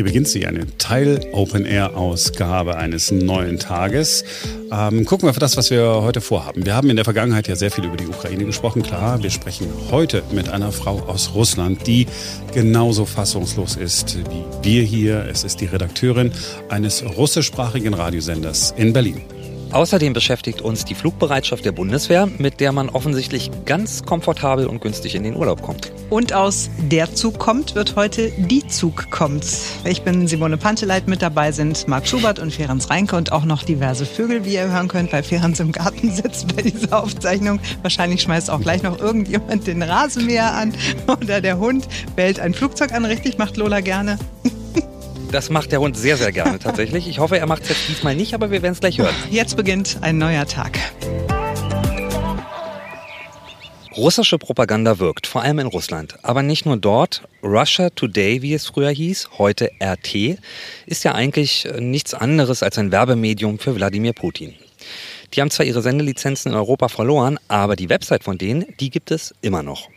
Hier beginnt sie, eine Teil-Open-Air-Ausgabe eines neuen Tages. Ähm, gucken wir auf das, was wir heute vorhaben. Wir haben in der Vergangenheit ja sehr viel über die Ukraine gesprochen. Klar, wir sprechen heute mit einer Frau aus Russland, die genauso fassungslos ist wie wir hier. Es ist die Redakteurin eines russischsprachigen Radiosenders in Berlin. Außerdem beschäftigt uns die Flugbereitschaft der Bundeswehr, mit der man offensichtlich ganz komfortabel und günstig in den Urlaub kommt. Und aus Der Zug kommt wird heute Die Zug kommt. Ich bin Simone Panteleit, mit dabei sind Marc Schubert und Ferenc Reinke und auch noch diverse Vögel, wie ihr hören könnt, weil Ferenc im Garten sitzt bei dieser Aufzeichnung. Wahrscheinlich schmeißt auch gleich noch irgendjemand den Rasenmäher an oder der Hund bellt ein Flugzeug an. Richtig, macht Lola gerne. Das macht der Hund sehr, sehr gerne tatsächlich. Ich hoffe, er macht es jetzt diesmal nicht, aber wir werden es gleich hören. Jetzt beginnt ein neuer Tag. Russische Propaganda wirkt, vor allem in Russland. Aber nicht nur dort. Russia Today, wie es früher hieß, heute RT, ist ja eigentlich nichts anderes als ein Werbemedium für Wladimir Putin. Die haben zwar ihre Sendelizenzen in Europa verloren, aber die Website von denen, die gibt es immer noch.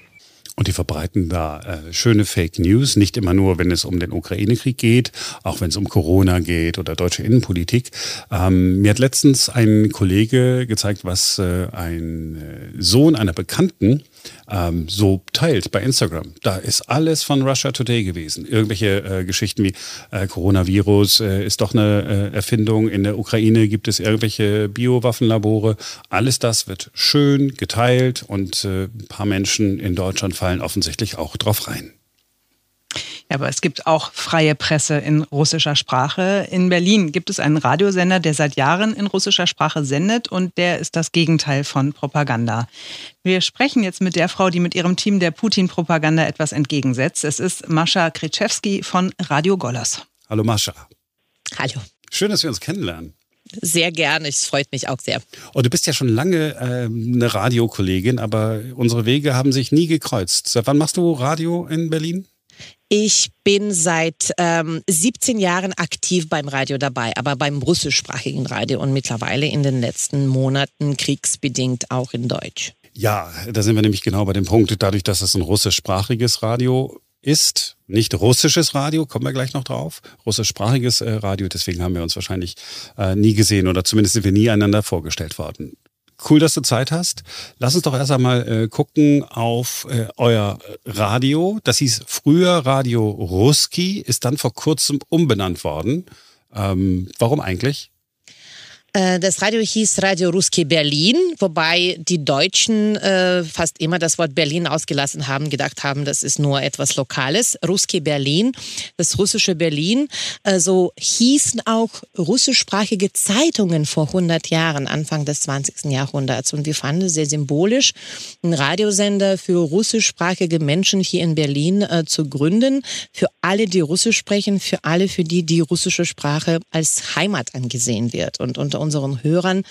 Und die verbreiten da äh, schöne Fake News, nicht immer nur, wenn es um den Ukraine-Krieg geht, auch wenn es um Corona geht oder deutsche Innenpolitik. Ähm, mir hat letztens ein Kollege gezeigt, was äh, ein äh, Sohn einer Bekannten ähm, so teilt bei Instagram. Da ist alles von Russia Today gewesen. Irgendwelche äh, Geschichten wie äh, Coronavirus äh, ist doch eine äh, Erfindung. In der Ukraine gibt es irgendwelche Biowaffenlabore. Alles das wird schön geteilt und äh, ein paar Menschen in Deutschland fallen offensichtlich auch drauf rein. Ja, aber es gibt auch freie Presse in russischer Sprache. In Berlin gibt es einen Radiosender, der seit Jahren in russischer Sprache sendet und der ist das Gegenteil von Propaganda. Wir sprechen jetzt mit der Frau, die mit ihrem Team der Putin-Propaganda etwas entgegensetzt. Es ist Mascha Kritschewski von Radio Golos. Hallo Mascha. Hallo. Schön, dass wir uns kennenlernen. Sehr gerne, es freut mich auch sehr. Und oh, du bist ja schon lange äh, eine Radiokollegin, aber unsere Wege haben sich nie gekreuzt. Seit wann machst du Radio in Berlin? Ich bin seit ähm, 17 Jahren aktiv beim Radio dabei, aber beim russischsprachigen Radio und mittlerweile in den letzten Monaten kriegsbedingt auch in Deutsch. Ja, da sind wir nämlich genau bei dem Punkt, dadurch, dass es ein russischsprachiges Radio ist, nicht russisches Radio, kommen wir gleich noch drauf, russischsprachiges äh, Radio, deswegen haben wir uns wahrscheinlich äh, nie gesehen oder zumindest sind wir nie einander vorgestellt worden. Cool, dass du Zeit hast. Lass uns doch erst einmal äh, gucken auf äh, euer Radio. Das hieß früher Radio Ruski, ist dann vor kurzem umbenannt worden. Ähm, warum eigentlich? Äh, das Radio hieß Radio Ruski Berlin, wobei die Deutschen äh, fast immer das Wort Berlin ausgelassen haben, gedacht haben, das ist nur etwas Lokales. Ruski Berlin, das russische Berlin. Äh, so hießen auch russischsprachige Zeitungen vor 100 Jahren, Anfang des 20. Jahrhunderts. Und wir fanden es sehr symbolisch, einen Radiosender für russischsprachige Menschen hier in Berlin äh, zu gründen. Für alle, die Russisch sprechen, für alle, für die die russische Sprache als Heimat angesehen wird. Und unter unseren Hörern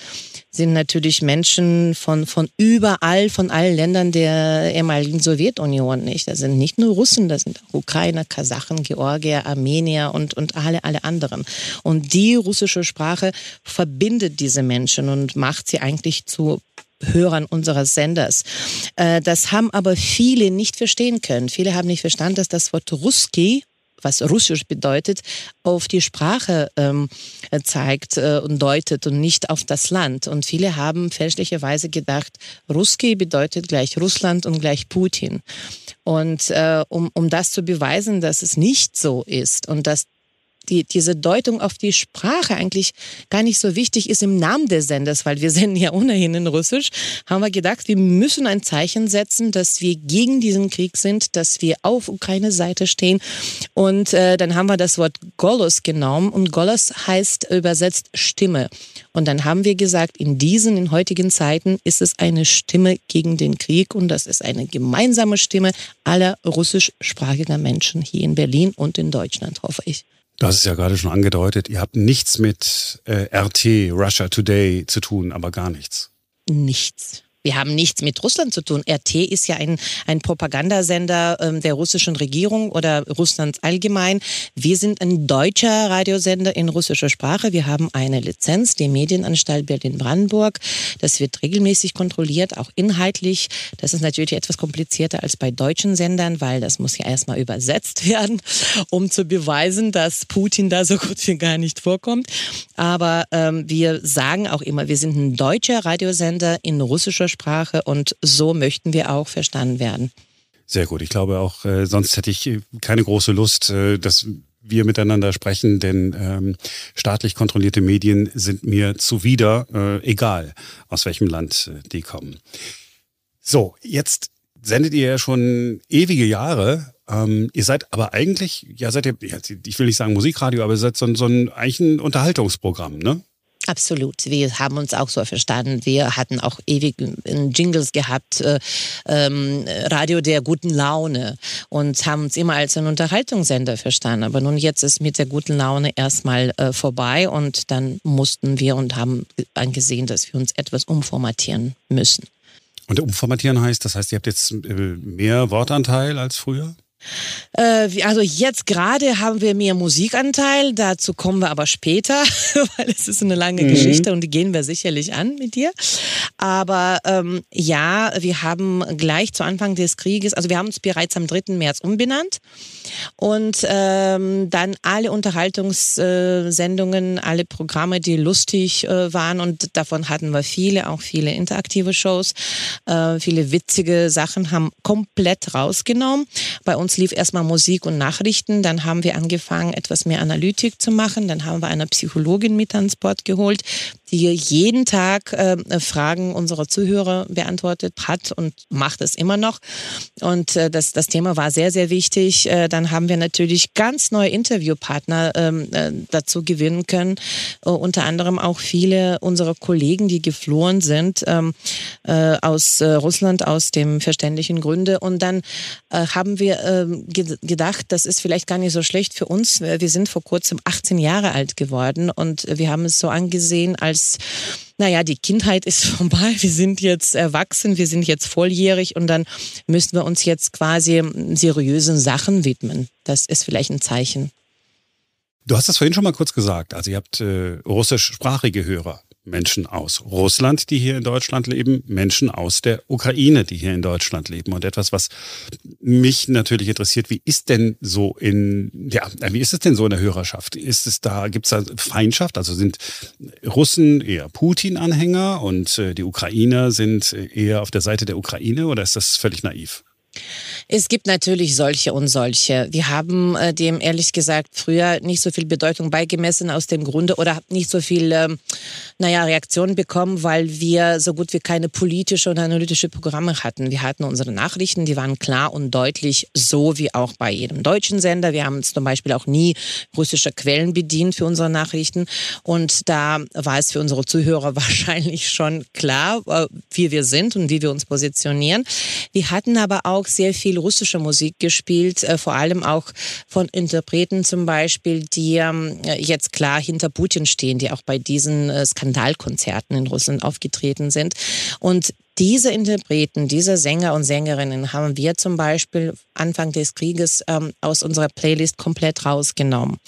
sind natürlich Menschen von, von überall, von allen Ländern der ehemaligen Sowjetunion nicht. Das sind nicht nur Russen, das sind auch Ukrainer, Kasachen, Georgier, Armenier und, und alle, alle anderen. Und die russische Sprache verbindet diese Menschen und macht sie eigentlich zu Hörern unseres Senders. Äh, das haben aber viele nicht verstehen können. Viele haben nicht verstanden, dass das Wort Ruski was Russisch bedeutet, auf die Sprache ähm, zeigt äh, und deutet und nicht auf das Land. Und viele haben fälschlicherweise gedacht, Ruski bedeutet gleich Russland und gleich Putin. Und äh, um, um das zu beweisen, dass es nicht so ist und dass die, diese Deutung auf die Sprache eigentlich gar nicht so wichtig ist im Namen des Senders, weil wir senden ja ohnehin in Russisch, haben wir gedacht, wir müssen ein Zeichen setzen, dass wir gegen diesen Krieg sind, dass wir auf Ukraine Seite stehen. Und äh, dann haben wir das Wort Golos genommen und Golos heißt übersetzt Stimme. Und dann haben wir gesagt, in diesen, in heutigen Zeiten ist es eine Stimme gegen den Krieg und das ist eine gemeinsame Stimme aller russischsprachiger Menschen hier in Berlin und in Deutschland, hoffe ich. Du hast es ja gerade schon angedeutet, ihr habt nichts mit äh, RT, Russia Today zu tun, aber gar nichts. Nichts. Wir haben nichts mit Russland zu tun. RT ist ja ein, ein Propagandasender ähm, der russischen Regierung oder Russlands allgemein. Wir sind ein deutscher Radiosender in russischer Sprache. Wir haben eine Lizenz, die Medienanstalt Berlin-Brandenburg. Das wird regelmäßig kontrolliert, auch inhaltlich. Das ist natürlich etwas komplizierter als bei deutschen Sendern, weil das muss ja erstmal übersetzt werden, um zu beweisen, dass Putin da so gut wie gar nicht vorkommt. Aber ähm, wir sagen auch immer, wir sind ein deutscher Radiosender in russischer Sprache und so möchten wir auch verstanden werden. Sehr gut. Ich glaube auch, äh, sonst hätte ich keine große Lust, äh, dass wir miteinander sprechen, denn ähm, staatlich kontrollierte Medien sind mir zuwider, äh, egal aus welchem Land äh, die kommen. So, jetzt sendet ihr ja schon ewige Jahre. Ähm, ihr seid aber eigentlich, ja, seid ihr, ich will nicht sagen Musikradio, aber ihr seid so, so ein, eigentlich ein Unterhaltungsprogramm, ne? Absolut. Wir haben uns auch so verstanden. Wir hatten auch ewig Jingles gehabt, äh, ähm, Radio der guten Laune und haben uns immer als einen Unterhaltungssender verstanden. Aber nun jetzt ist mit der guten Laune erstmal äh, vorbei und dann mussten wir und haben angesehen, dass wir uns etwas umformatieren müssen. Und umformatieren heißt, das heißt, ihr habt jetzt äh, mehr Wortanteil als früher? Äh, also jetzt gerade haben wir mehr Musikanteil, dazu kommen wir aber später, weil es ist eine lange mhm. Geschichte und die gehen wir sicherlich an mit dir. Aber ähm, ja, wir haben gleich zu Anfang des Krieges, also wir haben uns bereits am 3. März umbenannt und ähm, dann alle Unterhaltungssendungen, alle Programme, die lustig äh, waren und davon hatten wir viele, auch viele interaktive Shows, äh, viele witzige Sachen haben komplett rausgenommen. Bei uns uns lief erstmal Musik und Nachrichten, dann haben wir angefangen, etwas mehr Analytik zu machen, dann haben wir eine Psychologin mit ans Board geholt, die jeden Tag äh, Fragen unserer Zuhörer beantwortet hat und macht es immer noch. Und äh, das, das Thema war sehr, sehr wichtig. Äh, dann haben wir natürlich ganz neue Interviewpartner ähm, äh, dazu gewinnen können. Äh, unter anderem auch viele unserer Kollegen, die geflohen sind ähm, äh, aus Russland aus dem verständlichen Gründe. Und dann haben wir gedacht, das ist vielleicht gar nicht so schlecht für uns. Wir sind vor kurzem 18 Jahre alt geworden und wir haben es so angesehen als naja, die Kindheit ist vorbei, wir sind jetzt erwachsen, wir sind jetzt volljährig und dann müssen wir uns jetzt quasi seriösen Sachen widmen. Das ist vielleicht ein Zeichen. Du hast das vorhin schon mal kurz gesagt. Also ihr habt äh, russischsprachige Hörer. Menschen aus Russland, die hier in Deutschland leben, Menschen aus der Ukraine, die hier in Deutschland leben. Und etwas, was mich natürlich interessiert, wie ist denn so in, ja, wie ist es denn so in der Hörerschaft? Ist es da, gibt es da Feindschaft? Also sind Russen eher Putin-Anhänger und äh, die Ukrainer sind eher auf der Seite der Ukraine oder ist das völlig naiv? Es gibt natürlich solche und solche. Wir haben äh, dem ehrlich gesagt früher nicht so viel Bedeutung beigemessen aus dem Grunde oder nicht so viel, äh, naja, Reaktionen bekommen, weil wir so gut wie keine politische und analytische Programme hatten. Wir hatten unsere Nachrichten, die waren klar und deutlich, so wie auch bei jedem deutschen Sender. Wir haben zum Beispiel auch nie russische Quellen bedient für unsere Nachrichten. Und da war es für unsere Zuhörer wahrscheinlich schon klar, äh, wie wir sind und wie wir uns positionieren. Wir hatten aber auch auch sehr viel russische Musik gespielt, äh, vor allem auch von Interpreten zum Beispiel, die ähm, jetzt klar hinter Putin stehen, die auch bei diesen äh, Skandalkonzerten in Russland aufgetreten sind. Und diese Interpreten, diese Sänger und Sängerinnen haben wir zum Beispiel Anfang des Krieges ähm, aus unserer Playlist komplett rausgenommen.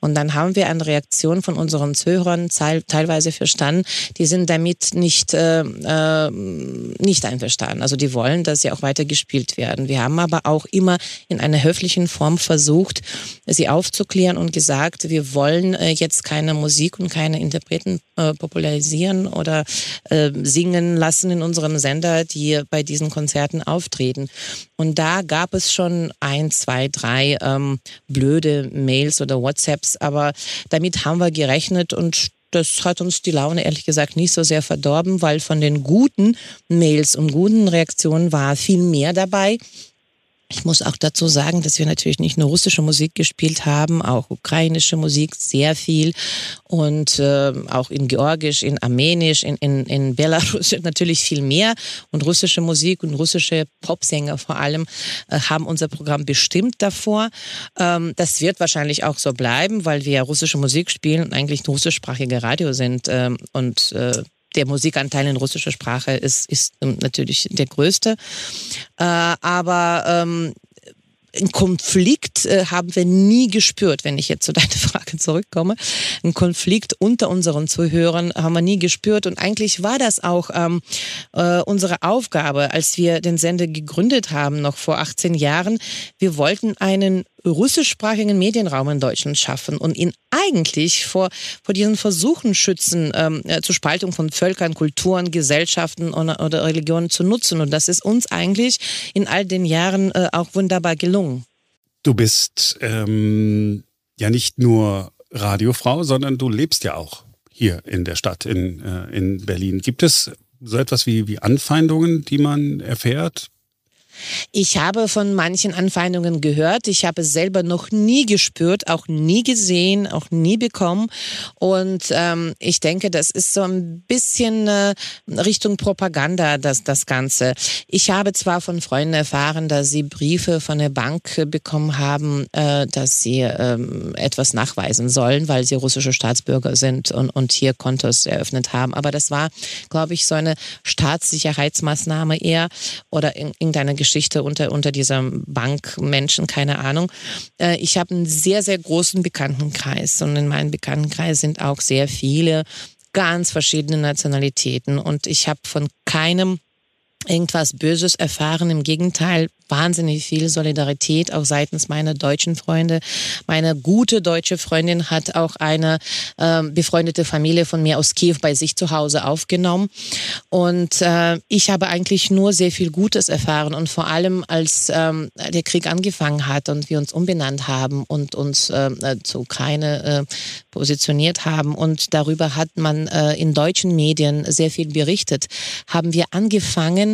Und dann haben wir eine Reaktion von unseren Zuhörern teilweise verstanden, die sind damit nicht, äh, äh, nicht einverstanden. Also die wollen, dass sie auch weiter gespielt werden. Wir haben aber auch immer in einer höflichen Form versucht, sie aufzuklären und gesagt, wir wollen äh, jetzt keine Musik und keine Interpreten äh, popularisieren oder äh, singen lassen in unseren Sender, die bei diesen Konzerten auftreten. Und da gab es schon ein, zwei, drei ähm, blöde Mails oder WhatsApps, aber damit haben wir gerechnet und das hat uns die Laune ehrlich gesagt nicht so sehr verdorben, weil von den guten Mails und guten Reaktionen war viel mehr dabei. Ich muss auch dazu sagen, dass wir natürlich nicht nur russische Musik gespielt haben, auch ukrainische Musik sehr viel und äh, auch in Georgisch, in Armenisch, in, in, in Belarus natürlich viel mehr. Und russische Musik und russische Popsänger vor allem äh, haben unser Programm bestimmt davor. Ähm, das wird wahrscheinlich auch so bleiben, weil wir russische Musik spielen und eigentlich russischsprachige Radio sind. Ähm, und äh, der Musikanteil in russischer Sprache ist, ist natürlich der größte. Äh, aber ähm, ein Konflikt äh, haben wir nie gespürt, wenn ich jetzt zu deiner Frage zurückkomme. Ein Konflikt unter unseren Zuhörern haben wir nie gespürt. Und eigentlich war das auch ähm, äh, unsere Aufgabe, als wir den Sender gegründet haben, noch vor 18 Jahren. Wir wollten einen russischsprachigen Medienraum in Deutschland schaffen und ihn eigentlich vor, vor diesen Versuchen schützen, ähm, äh, zur Spaltung von Völkern, Kulturen, Gesellschaften oder, oder Religionen zu nutzen. Und das ist uns eigentlich in all den Jahren äh, auch wunderbar gelungen. Du bist ähm, ja nicht nur Radiofrau, sondern du lebst ja auch hier in der Stadt, in, äh, in Berlin. Gibt es so etwas wie, wie Anfeindungen, die man erfährt ich habe von manchen Anfeindungen gehört. Ich habe es selber noch nie gespürt, auch nie gesehen, auch nie bekommen. Und ähm, ich denke, das ist so ein bisschen äh, Richtung Propaganda, das, das Ganze. Ich habe zwar von Freunden erfahren, dass sie Briefe von der Bank bekommen haben, äh, dass sie ähm, etwas nachweisen sollen, weil sie russische Staatsbürger sind und, und hier Kontos eröffnet haben. Aber das war, glaube ich, so eine Staatssicherheitsmaßnahme eher oder in, irgendeine Geschichte unter, unter dieser Bankmenschen, keine Ahnung. Äh, ich habe einen sehr, sehr großen Bekanntenkreis und in meinem Bekanntenkreis sind auch sehr viele ganz verschiedene Nationalitäten und ich habe von keinem irgendwas Böses erfahren. Im Gegenteil, wahnsinnig viel Solidarität auch seitens meiner deutschen Freunde. Meine gute deutsche Freundin hat auch eine äh, befreundete Familie von mir aus Kiew bei sich zu Hause aufgenommen. Und äh, ich habe eigentlich nur sehr viel Gutes erfahren. Und vor allem, als ähm, der Krieg angefangen hat und wir uns umbenannt haben und uns äh, zur Ukraine äh, positioniert haben und darüber hat man äh, in deutschen Medien sehr viel berichtet, haben wir angefangen,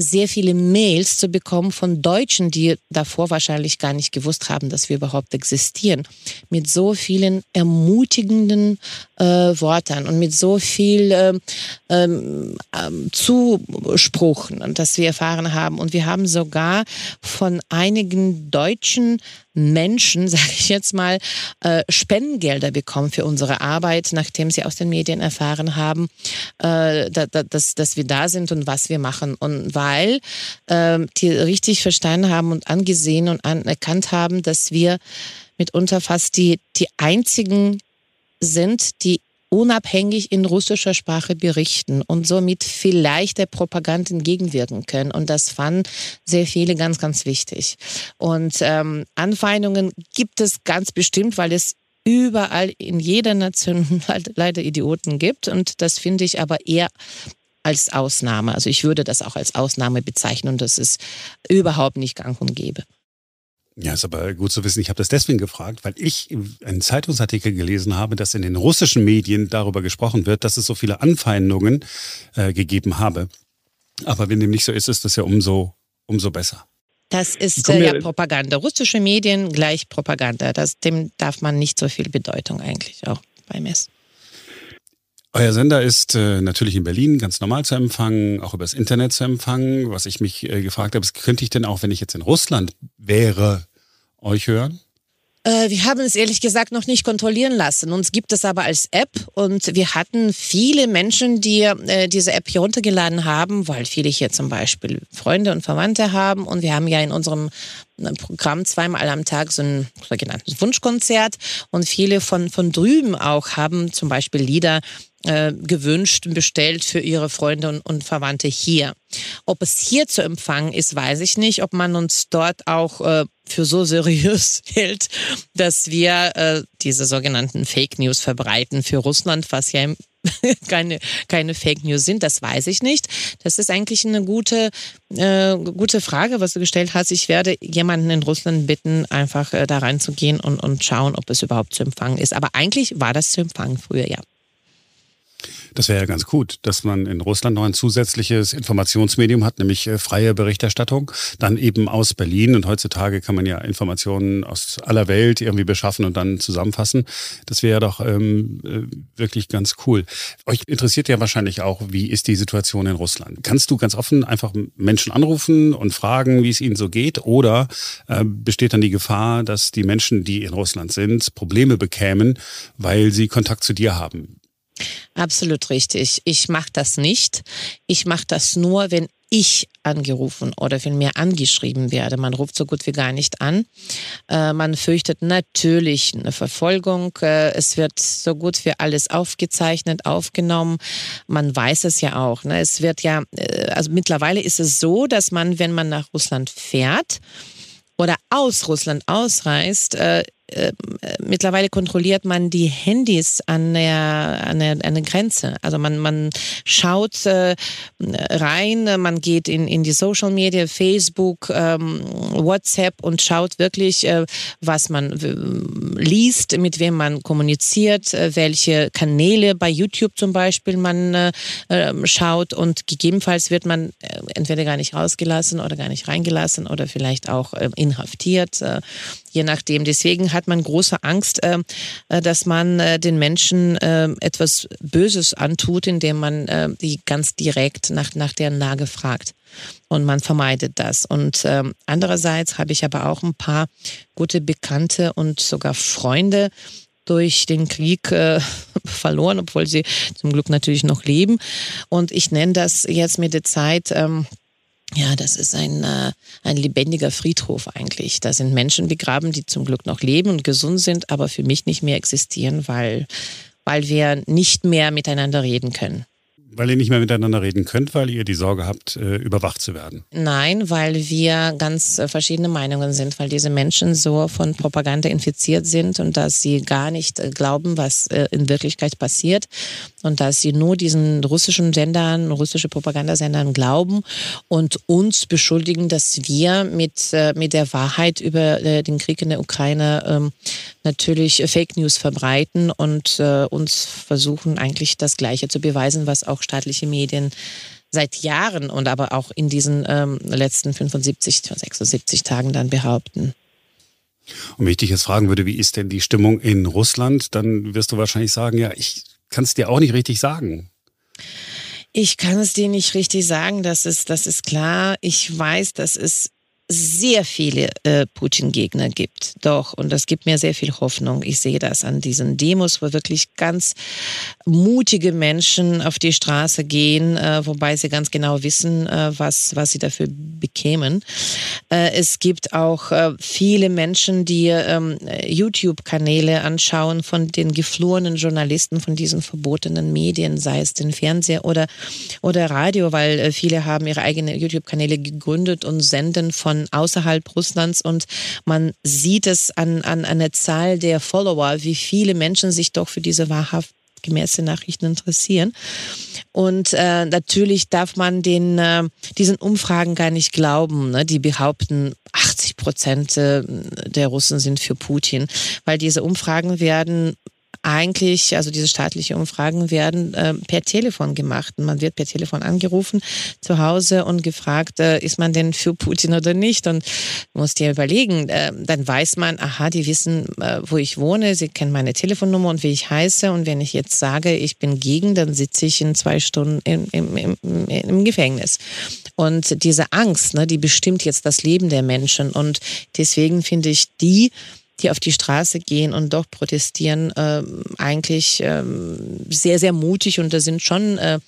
sehr viele Mails zu bekommen von Deutschen, die davor wahrscheinlich gar nicht gewusst haben, dass wir überhaupt existieren, mit so vielen ermutigenden äh, Worten und mit so viel ähm, ähm, Zuspruch, das wir erfahren haben. Und wir haben sogar von einigen deutschen Menschen, sage ich jetzt mal, äh, Spendengelder bekommen für unsere Arbeit, nachdem sie aus den Medien erfahren haben, äh, da, da, dass, dass wir da sind und was wir machen. Und weil äh, die richtig verstanden haben und angesehen und anerkannt haben, dass wir mitunter fast die, die einzigen sind, die unabhängig in russischer Sprache berichten und somit vielleicht der Propaganda entgegenwirken können. Und das fanden sehr viele ganz, ganz wichtig. Und ähm, Anfeindungen gibt es ganz bestimmt, weil es überall in jeder Nation leider Idioten gibt. Und das finde ich aber eher als Ausnahme. Also ich würde das auch als Ausnahme bezeichnen und das ist überhaupt nicht gang und gäbe. Ja, ist aber gut zu wissen. Ich habe das deswegen gefragt, weil ich einen Zeitungsartikel gelesen habe, dass in den russischen Medien darüber gesprochen wird, dass es so viele Anfeindungen äh, gegeben habe. Aber wenn dem nicht so ist, ist das ja umso, umso besser. Das ist äh, ja Propaganda. Russische Medien gleich Propaganda. Das, dem darf man nicht so viel Bedeutung eigentlich auch beimessen. Euer Sender ist äh, natürlich in Berlin ganz normal zu empfangen, auch übers Internet zu empfangen. Was ich mich äh, gefragt habe, könnte ich denn auch, wenn ich jetzt in Russland wäre, euch hören? Äh, wir haben es ehrlich gesagt noch nicht kontrollieren lassen. Uns gibt es aber als App und wir hatten viele Menschen, die äh, diese App hier runtergeladen haben, weil viele hier zum Beispiel Freunde und Verwandte haben und wir haben ja in unserem äh, Programm zweimal am Tag so ein sogenanntes Wunschkonzert und viele von, von drüben auch haben zum Beispiel Lieder äh, gewünscht und bestellt für ihre Freunde und, und, Verwandte hier. Ob es hier zu empfangen ist, weiß ich nicht. Ob man uns dort auch äh, für so seriös hält, dass wir äh, diese sogenannten Fake News verbreiten für Russland, was ja keine, keine Fake News sind, das weiß ich nicht. Das ist eigentlich eine gute, äh, gute Frage, was du gestellt hast. Ich werde jemanden in Russland bitten, einfach äh, da reinzugehen und, und schauen, ob es überhaupt zu empfangen ist. Aber eigentlich war das zu empfangen früher, ja. Das wäre ja ganz gut, dass man in Russland noch ein zusätzliches Informationsmedium hat, nämlich äh, freie Berichterstattung, dann eben aus Berlin. Und heutzutage kann man ja Informationen aus aller Welt irgendwie beschaffen und dann zusammenfassen. Das wäre doch ähm, äh, wirklich ganz cool. Euch interessiert ja wahrscheinlich auch, wie ist die Situation in Russland? Kannst du ganz offen einfach Menschen anrufen und fragen, wie es ihnen so geht? Oder äh, besteht dann die Gefahr, dass die Menschen, die in Russland sind, Probleme bekämen, weil sie Kontakt zu dir haben? Absolut richtig. Ich mache das nicht. Ich mache das nur, wenn ich angerufen oder vielmehr angeschrieben werde. Man ruft so gut wie gar nicht an. Äh, man fürchtet natürlich eine Verfolgung. Äh, es wird so gut wie alles aufgezeichnet, aufgenommen. Man weiß es ja auch. Ne? Es wird ja, äh, also mittlerweile ist es so, dass man, wenn man nach Russland fährt, oder aus Russland ausreist, äh, mittlerweile kontrolliert man die Handys an der, an der, an der Grenze. Also man, man schaut äh, rein, man geht in, in die Social Media, Facebook, ähm, WhatsApp und schaut wirklich, äh, was man liest, mit wem man kommuniziert, äh, welche Kanäle bei YouTube zum Beispiel man äh, ähm, schaut und gegebenenfalls wird man äh, entweder gar nicht rausgelassen oder gar nicht reingelassen oder vielleicht auch inhaftiert, je nachdem. Deswegen hat hat man große Angst, äh, äh, dass man äh, den Menschen etwas Böses antut, indem man die ganz direkt nach, nach deren Lage fragt. Und man vermeidet das. Und ähm, andererseits habe ich aber auch ein paar gute Bekannte und sogar Freunde, durch den Krieg äh, verloren, obwohl sie zum Glück natürlich noch leben. Und ich nenne das jetzt mit der Zeit ähm, ja, das ist ein, äh, ein lebendiger Friedhof eigentlich. Da sind Menschen begraben, die zum Glück noch leben und gesund sind, aber für mich nicht mehr existieren, weil, weil wir nicht mehr miteinander reden können. Weil ihr nicht mehr miteinander reden könnt, weil ihr die Sorge habt, äh, überwacht zu werden? Nein, weil wir ganz äh, verschiedene Meinungen sind, weil diese Menschen so von Propaganda infiziert sind und dass sie gar nicht äh, glauben, was in Wirklichkeit passiert und dass sie nur diesen russischen Sendern, russische Propagandasendern glauben und uns beschuldigen, dass wir mit, mit der Wahrheit über den Krieg in der Ukraine ähm, natürlich Fake News verbreiten und uns versuchen eigentlich das Gleiche zu beweisen, was auch staatliche Medien seit Jahren und aber auch in diesen ähm, letzten 75, 76 Tagen dann behaupten. Und wenn ich dich jetzt fragen würde, wie ist denn die Stimmung in Russland, dann wirst du wahrscheinlich sagen, ja, ich kann es dir auch nicht richtig sagen. Ich kann es dir nicht richtig sagen, das ist, das ist klar. Ich weiß, dass es sehr viele äh, Putin-Gegner gibt. Doch, und das gibt mir sehr viel Hoffnung. Ich sehe das an diesen Demos, wo wirklich ganz mutige Menschen auf die Straße gehen, äh, wobei sie ganz genau wissen, äh, was, was sie dafür bekämen. Äh, es gibt auch äh, viele Menschen, die ähm, YouTube-Kanäle anschauen von den geflohenen Journalisten, von diesen verbotenen Medien, sei es den Fernseher oder, oder Radio, weil äh, viele haben ihre eigenen YouTube-Kanäle gegründet und senden von außerhalb Russlands und man sieht es an, an, an der Zahl der Follower, wie viele Menschen sich doch für diese wahrhaft gemäße Nachrichten interessieren. Und äh, natürlich darf man den äh, diesen Umfragen gar nicht glauben. Ne? Die behaupten, 80 Prozent äh, der Russen sind für Putin, weil diese Umfragen werden eigentlich, also diese staatlichen Umfragen werden äh, per Telefon gemacht. Man wird per Telefon angerufen zu Hause und gefragt, äh, ist man denn für Putin oder nicht? Und muss dir überlegen, äh, dann weiß man, aha, die wissen, äh, wo ich wohne, sie kennen meine Telefonnummer und wie ich heiße. Und wenn ich jetzt sage, ich bin gegen, dann sitze ich in zwei Stunden im, im, im, im Gefängnis. Und diese Angst, ne, die bestimmt jetzt das Leben der Menschen. Und deswegen finde ich die, die auf die Straße gehen und doch protestieren, äh, eigentlich äh, sehr, sehr mutig und da sind schon äh,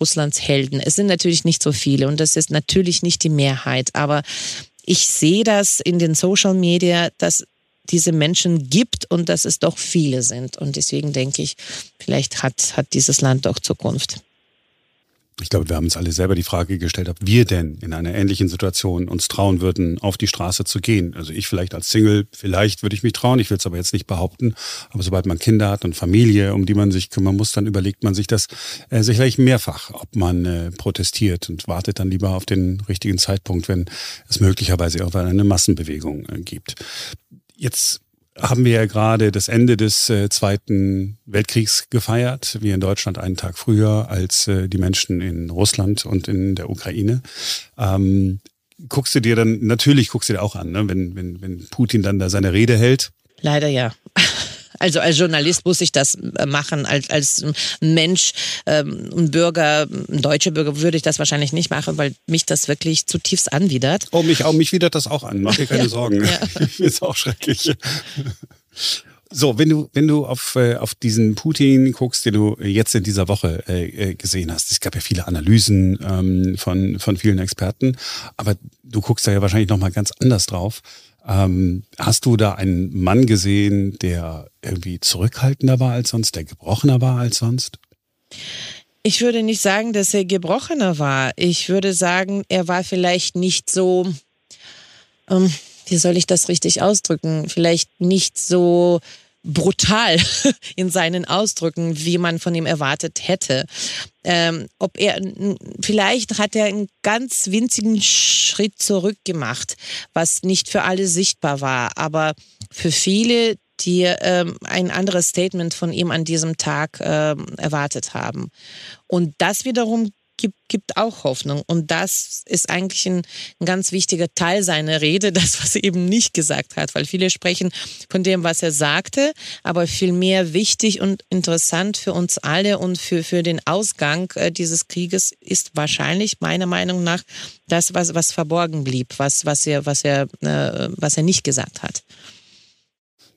Russlands Helden. Es sind natürlich nicht so viele und das ist natürlich nicht die Mehrheit, aber ich sehe das in den Social Media, dass diese Menschen gibt und dass es doch viele sind. Und deswegen denke ich, vielleicht hat, hat dieses Land doch Zukunft. Ich glaube, wir haben uns alle selber die Frage gestellt, ob wir denn in einer ähnlichen Situation uns trauen würden, auf die Straße zu gehen. Also ich vielleicht als Single, vielleicht würde ich mich trauen, ich will es aber jetzt nicht behaupten. Aber sobald man Kinder hat und Familie, um die man sich kümmern muss, dann überlegt man sich das äh, sicherlich mehrfach, ob man äh, protestiert und wartet dann lieber auf den richtigen Zeitpunkt, wenn es möglicherweise irgendwann eine Massenbewegung äh, gibt. Jetzt haben wir ja gerade das Ende des äh, Zweiten Weltkriegs gefeiert. Wir in Deutschland einen Tag früher als äh, die Menschen in Russland und in der Ukraine. Ähm, guckst du dir dann, natürlich guckst du dir auch an, ne? wenn, wenn, wenn Putin dann da seine Rede hält. Leider ja. Also als Journalist muss ich das äh, machen. Als, als Mensch, ähm, ein Bürger, ein deutscher Bürger würde ich das wahrscheinlich nicht machen, weil mich das wirklich zutiefst anwidert. Oh, mich, auch, mich widert das auch an. Mach dir keine ja. Sorgen. Ja. Es auch schrecklich. So, wenn du, wenn du auf, äh, auf diesen Putin guckst, den du jetzt in dieser Woche äh, äh, gesehen hast, es gab ja viele Analysen ähm, von, von vielen Experten, aber du guckst da ja wahrscheinlich nochmal ganz anders drauf. Ähm, hast du da einen Mann gesehen, der irgendwie zurückhaltender war als sonst, der gebrochener war als sonst? Ich würde nicht sagen, dass er gebrochener war. Ich würde sagen, er war vielleicht nicht so, ähm, wie soll ich das richtig ausdrücken? Vielleicht nicht so brutal in seinen Ausdrücken, wie man von ihm erwartet hätte. Ähm, ob er vielleicht hat er einen ganz winzigen Schritt zurück gemacht, was nicht für alle sichtbar war, aber für viele, die ähm, ein anderes Statement von ihm an diesem Tag ähm, erwartet haben. Und das wiederum gibt, gibt auch Hoffnung. Und das ist eigentlich ein, ein, ganz wichtiger Teil seiner Rede, das, was er eben nicht gesagt hat, weil viele sprechen von dem, was er sagte, aber viel mehr wichtig und interessant für uns alle und für, für den Ausgang äh, dieses Krieges ist wahrscheinlich meiner Meinung nach das, was, was verborgen blieb, was, was, er, was, er, äh, was er nicht gesagt hat.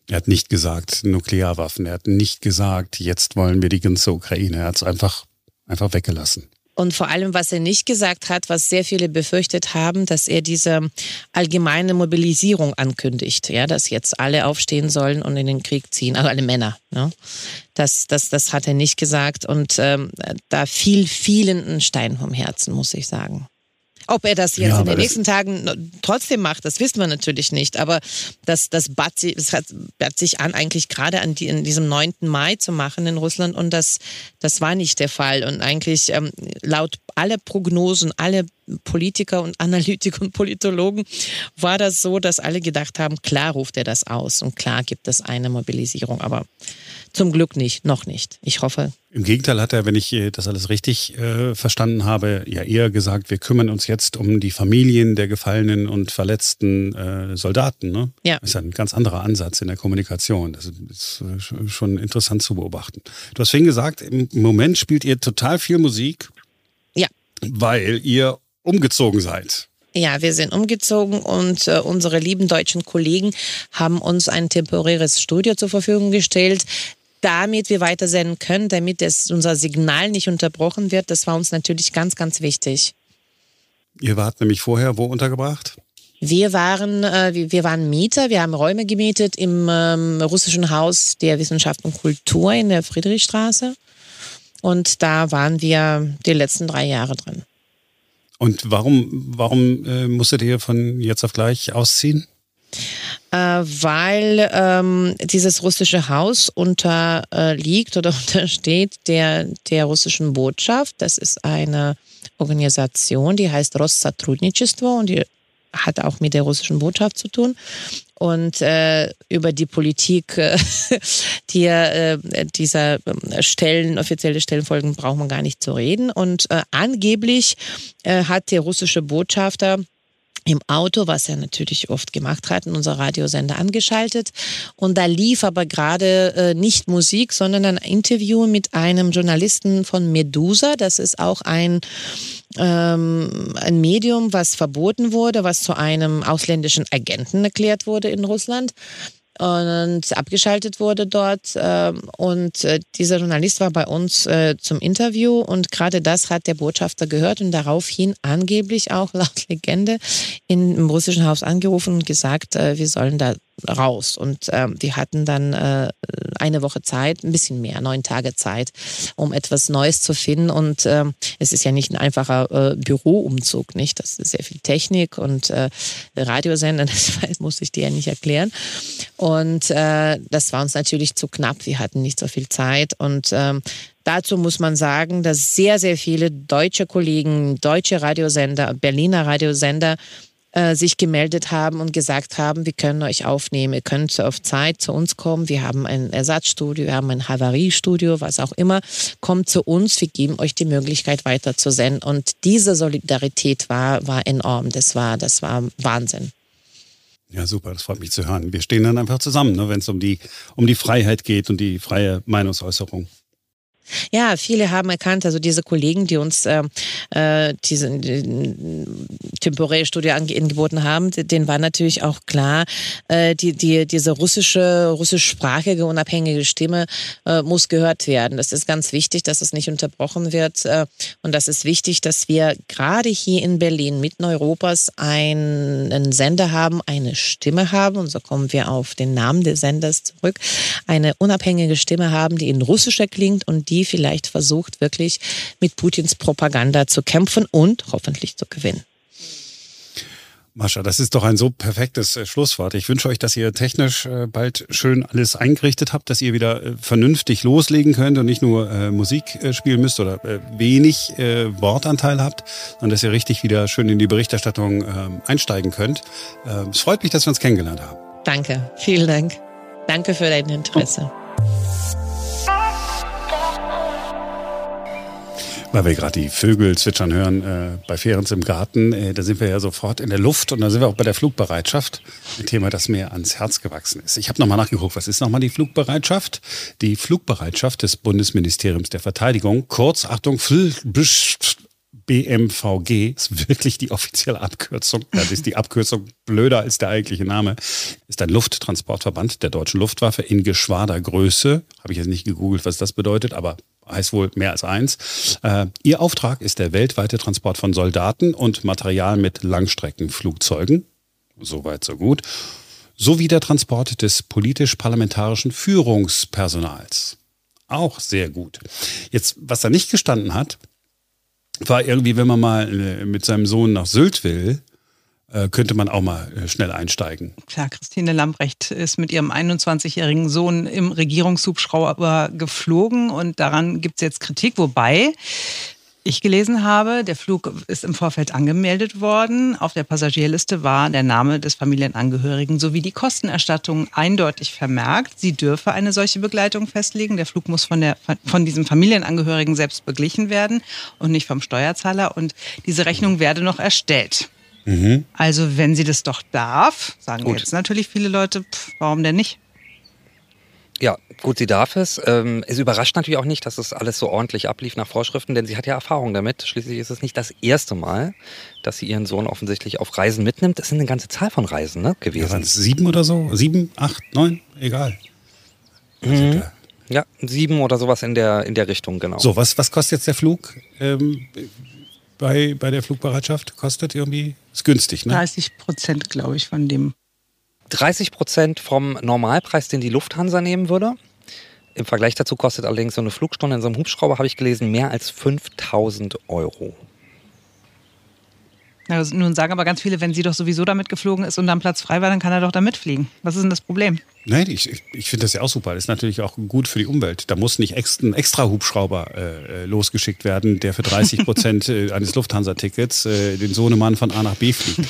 Er hat nicht gesagt Nuklearwaffen. Er hat nicht gesagt, jetzt wollen wir die ganze Ukraine. Er hat es einfach, einfach weggelassen. Und vor allem, was er nicht gesagt hat, was sehr viele befürchtet haben, dass er diese allgemeine Mobilisierung ankündigt, ja, dass jetzt alle aufstehen sollen und in den Krieg ziehen, also alle Männer. Ne? Das, das, das hat er nicht gesagt und ähm, da fiel vielen ein Stein vom Herzen, muss ich sagen. Ob er das jetzt ja, in den nächsten Tagen trotzdem macht, das wissen wir natürlich nicht. Aber das, das, bat, das hat, bat sich an, eigentlich gerade an die, in diesem 9. Mai zu machen in Russland. Und das, das war nicht der Fall. Und eigentlich ähm, laut aller Prognosen, alle Politiker und Analytiker und Politologen war das so, dass alle gedacht haben, klar ruft er das aus und klar gibt es eine Mobilisierung. Aber zum Glück nicht, noch nicht. Ich hoffe. Im Gegenteil hat er, wenn ich äh, das alles richtig äh, verstanden habe, ja eher gesagt, wir kümmern uns jetzt um die Familien der gefallenen und verletzten äh, Soldaten. Ne? Ja. Das ist ein ganz anderer Ansatz in der Kommunikation. Das ist äh, schon interessant zu beobachten. Du hast vorhin gesagt, im Moment spielt ihr total viel Musik. Ja. Weil ihr umgezogen seid. Ja, wir sind umgezogen und äh, unsere lieben deutschen Kollegen haben uns ein temporäres Studio zur Verfügung gestellt, damit wir weiter senden können, damit es, unser Signal nicht unterbrochen wird. Das war uns natürlich ganz, ganz wichtig. Ihr wart nämlich vorher wo untergebracht? Wir waren, äh, wir waren Mieter, wir haben Räume gemietet im ähm, russischen Haus der Wissenschaft und Kultur in der Friedrichstraße. Und da waren wir die letzten drei Jahre drin. Und warum, warum äh, musstet ihr von jetzt auf gleich ausziehen? Äh, weil ähm, dieses russische Haus unterliegt oder untersteht der, der russischen Botschaft. Das ist eine Organisation, die heißt Rossotrudnichestvo und die hat auch mit der russischen Botschaft zu tun. Und äh, über die Politik äh, die, äh, dieser äh, Stellen, offizielle Stellenfolgen, braucht man gar nicht zu reden. Und äh, angeblich äh, hat der russische Botschafter im Auto, was er natürlich oft gemacht hat, unser Radiosender angeschaltet. Und da lief aber gerade äh, nicht Musik, sondern ein Interview mit einem Journalisten von Medusa. Das ist auch ein, ähm, ein Medium, was verboten wurde, was zu einem ausländischen Agenten erklärt wurde in Russland und abgeschaltet wurde dort. Ähm, und äh, dieser Journalist war bei uns äh, zum Interview und gerade das hat der Botschafter gehört und daraufhin angeblich auch laut Legende im russischen Haus angerufen und gesagt, äh, wir sollen da raus. Und ähm, die hatten dann äh, eine Woche Zeit, ein bisschen mehr, neun Tage Zeit, um etwas Neues zu finden. Und ähm, es ist ja nicht ein einfacher äh, Büroumzug, nicht? Das ist sehr viel Technik und äh, Radiosender, das muss ich dir ja nicht erklären. Und äh, das war uns natürlich zu knapp. Wir hatten nicht so viel Zeit und ähm, Dazu muss man sagen, dass sehr, sehr viele deutsche Kollegen, deutsche Radiosender, Berliner Radiosender äh, sich gemeldet haben und gesagt haben, wir können euch aufnehmen, ihr könnt auf Zeit zu uns kommen, wir haben ein Ersatzstudio, wir haben ein Havariestudio, was auch immer, kommt zu uns, wir geben euch die Möglichkeit weiter zu senden und diese Solidarität war, war enorm, das war, das war Wahnsinn. Ja, super, das freut mich zu hören. Wir stehen dann einfach zusammen, ne, wenn es um die, um die Freiheit geht und die freie Meinungsäußerung. Ja, viele haben erkannt, also diese Kollegen, die uns äh, äh diese die, temporäre Studie angeboten haben, denen war natürlich auch klar, äh, die, die, diese russische, russischsprachige, unabhängige Stimme äh, muss gehört werden. Das ist ganz wichtig, dass es nicht unterbrochen wird. Äh, und das ist wichtig, dass wir gerade hier in Berlin, mitten Europas, einen Sender haben, eine Stimme haben. Und so kommen wir auf den Namen des Senders zurück. Eine unabhängige Stimme haben, die in russischer klingt und die vielleicht versucht, wirklich mit Putins Propaganda zu kämpfen und hoffentlich zu gewinnen. Mascha, das ist doch ein so perfektes äh, Schlusswort. Ich wünsche euch, dass ihr technisch äh, bald schön alles eingerichtet habt, dass ihr wieder äh, vernünftig loslegen könnt und nicht nur äh, Musik spielen müsst oder äh, wenig Wortanteil habt, sondern dass ihr richtig wieder schön in die Berichterstattung ähm, einsteigen könnt. Ähm, es freut mich, dass wir uns kennengelernt haben. Danke, vielen Dank. Danke für dein Interesse. Weil wir gerade die Vögel zwitschern hören äh, bei Fehrens im Garten, äh, da sind wir ja sofort in der Luft und da sind wir auch bei der Flugbereitschaft. Ein Thema, das mir ans Herz gewachsen ist. Ich habe nochmal nachgeguckt, was ist nochmal die Flugbereitschaft? Die Flugbereitschaft des Bundesministeriums der Verteidigung, kurz, Achtung, BMVG ist wirklich die offizielle Abkürzung. Das ist die Abkürzung blöder als der eigentliche Name. Ist ein Lufttransportverband der deutschen Luftwaffe in Geschwadergröße. Habe ich jetzt nicht gegoogelt, was das bedeutet, aber heißt wohl mehr als eins. Äh, ihr Auftrag ist der weltweite Transport von Soldaten und Material mit Langstreckenflugzeugen. Soweit, so gut. Sowie der Transport des politisch-parlamentarischen Führungspersonals. Auch sehr gut. Jetzt, was da nicht gestanden hat, war irgendwie, wenn man mal äh, mit seinem Sohn nach Sylt will, könnte man auch mal äh, schnell einsteigen. Klar, Christine Lambrecht ist mit ihrem 21-jährigen Sohn im Regierungshubschrauber geflogen und daran gibt es jetzt Kritik, wobei ich gelesen habe, der Flug ist im Vorfeld angemeldet worden. Auf der Passagierliste war der Name des Familienangehörigen sowie die Kostenerstattung eindeutig vermerkt. Sie dürfe eine solche Begleitung festlegen. Der Flug muss von, der, von diesem Familienangehörigen selbst beglichen werden und nicht vom Steuerzahler. Und diese Rechnung werde noch erstellt. Mhm. Also wenn sie das doch darf, sagen gut. jetzt natürlich viele Leute, pff, warum denn nicht? Ja, gut, sie darf es. Ähm, es überrascht natürlich auch nicht, dass es alles so ordentlich ablief nach Vorschriften, denn sie hat ja Erfahrung damit. Schließlich ist es nicht das erste Mal, dass sie ihren Sohn offensichtlich auf Reisen mitnimmt. Es sind eine ganze Zahl von Reisen ne, gewesen. Ja, waren es sieben oder so? Sieben, acht, neun? Egal. Mhm. Ja, sieben oder sowas in der, in der Richtung, genau. So, was, was kostet jetzt der Flug? Ähm, bei, bei der Flugbereitschaft kostet irgendwie, ist günstig, ne? 30 Prozent, glaube ich, von dem. 30 Prozent vom Normalpreis, den die Lufthansa nehmen würde. Im Vergleich dazu kostet allerdings so eine Flugstunde in so einem Hubschrauber, habe ich gelesen, mehr als 5000 Euro. Also nun sagen aber ganz viele, wenn sie doch sowieso damit geflogen ist und dann Platz frei war, dann kann er doch da mitfliegen. Was ist denn das Problem? Nein, ich, ich finde das ja auch super. Das ist natürlich auch gut für die Umwelt. Da muss nicht extra, ein extra Hubschrauber äh, losgeschickt werden, der für 30 Prozent äh, eines Lufthansa-Tickets äh, den Sohnemann von A nach B fliegt.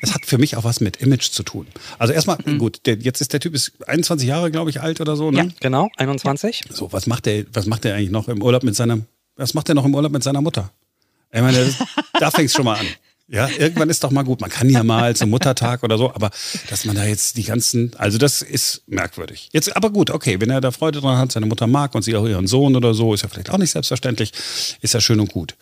Das hat für mich auch was mit Image zu tun. Also erstmal, mhm. gut, der, jetzt ist der Typ ist 21 Jahre, glaube ich, alt oder so. Ne? Ja, genau, 21. So, was macht der, was macht der eigentlich noch im Urlaub mit seiner, was macht der noch im Urlaub mit seiner Mutter? Ich meine, da fängt es schon mal an. Ja, irgendwann ist doch mal gut. Man kann ja mal zum Muttertag oder so, aber dass man da jetzt die ganzen, also das ist merkwürdig. Jetzt, aber gut, okay, wenn er da Freude dran hat, seine Mutter mag und sie auch ihren Sohn oder so, ist ja vielleicht auch nicht selbstverständlich, ist ja schön und gut.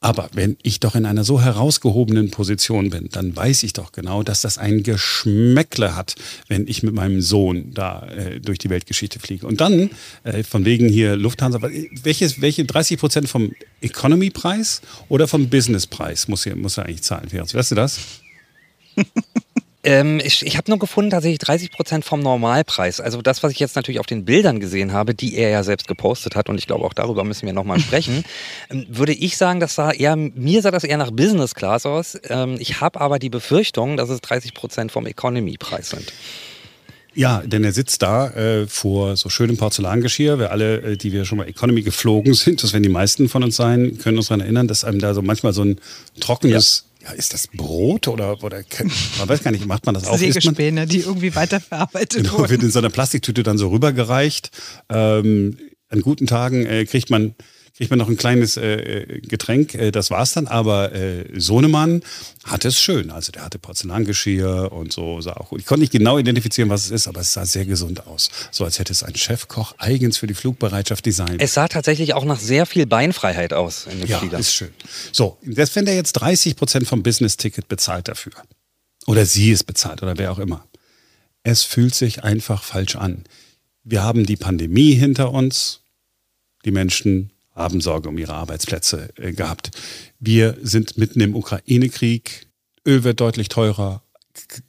Aber wenn ich doch in einer so herausgehobenen Position bin, dann weiß ich doch genau, dass das ein Geschmäckle hat, wenn ich mit meinem Sohn da äh, durch die Weltgeschichte fliege. Und dann, äh, von wegen hier Lufthansa, welches, welche 30 Prozent vom Economy-Preis oder vom Business-Preis muss, muss er eigentlich zahlen? Weißt du das? Ähm, ich ich habe nur gefunden, tatsächlich 30 Prozent vom Normalpreis. Also das, was ich jetzt natürlich auf den Bildern gesehen habe, die er ja selbst gepostet hat, und ich glaube auch darüber müssen wir nochmal sprechen, ähm, würde ich sagen, das sah eher, mir sah das eher nach Business Class aus. Ähm, ich habe aber die Befürchtung, dass es 30 Prozent vom Economy-Preis sind. Ja, denn er sitzt da äh, vor so schönem Porzellangeschirr. Wir alle, äh, die wir schon mal Economy geflogen sind, das werden die meisten von uns sein, können uns daran erinnern, dass einem da so manchmal so ein trockenes ja, ist das Brot oder, oder man weiß gar nicht, macht man das auch? Sägespäne, die irgendwie weiterverarbeitet genau, wurden. wird in so einer Plastiktüte dann so rübergereicht. Ähm, an guten Tagen äh, kriegt man kriegt man noch ein kleines äh, Getränk. Äh, das war's dann. Aber äh, Sohnemann hatte es schön. Also der hatte Porzellangeschirr und so sah auch gut. Ich konnte nicht genau identifizieren, was es ist, aber es sah sehr gesund aus. So als hätte es ein Chefkoch eigens für die Flugbereitschaft designt. Es sah tatsächlich auch nach sehr viel Beinfreiheit aus in dem ja, Flieger. ist schön. So, das, wenn der jetzt 30 Prozent vom Business-Ticket bezahlt dafür. Oder sie es bezahlt oder wer auch immer. Es fühlt sich einfach falsch an. Wir haben die Pandemie hinter uns. Die Menschen haben Sorge um ihre Arbeitsplätze äh, gehabt. Wir sind mitten im Ukraine-Krieg. Öl wird deutlich teurer.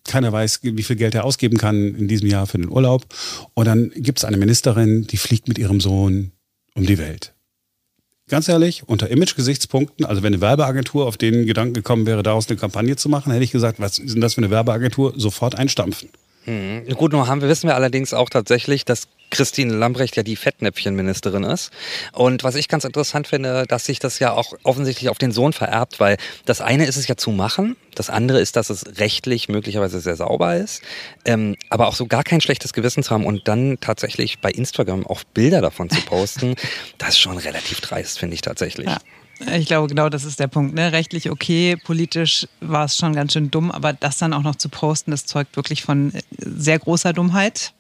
Keiner weiß, wie viel Geld er ausgeben kann in diesem Jahr für den Urlaub. Und dann gibt es eine Ministerin, die fliegt mit ihrem Sohn um die Welt. Ganz ehrlich, unter Image-Gesichtspunkten, also wenn eine Werbeagentur auf den Gedanken gekommen wäre, daraus eine Kampagne zu machen, hätte ich gesagt, was ist denn das für eine Werbeagentur? Sofort einstampfen. Hm. Gut, nur haben wir, wissen wir allerdings auch tatsächlich, dass Christine Lambrecht ja die Fettnäpfchenministerin ist. Und was ich ganz interessant finde, dass sich das ja auch offensichtlich auf den Sohn vererbt, weil das eine ist es ja zu machen, das andere ist, dass es rechtlich möglicherweise sehr sauber ist, ähm, aber auch so gar kein schlechtes Gewissen zu haben und dann tatsächlich bei Instagram auch Bilder davon zu posten, das ist schon relativ dreist, finde ich tatsächlich. Ja. Ich glaube, genau das ist der Punkt. Ne? Rechtlich okay, politisch war es schon ganz schön dumm, aber das dann auch noch zu posten, das zeugt wirklich von sehr großer Dummheit.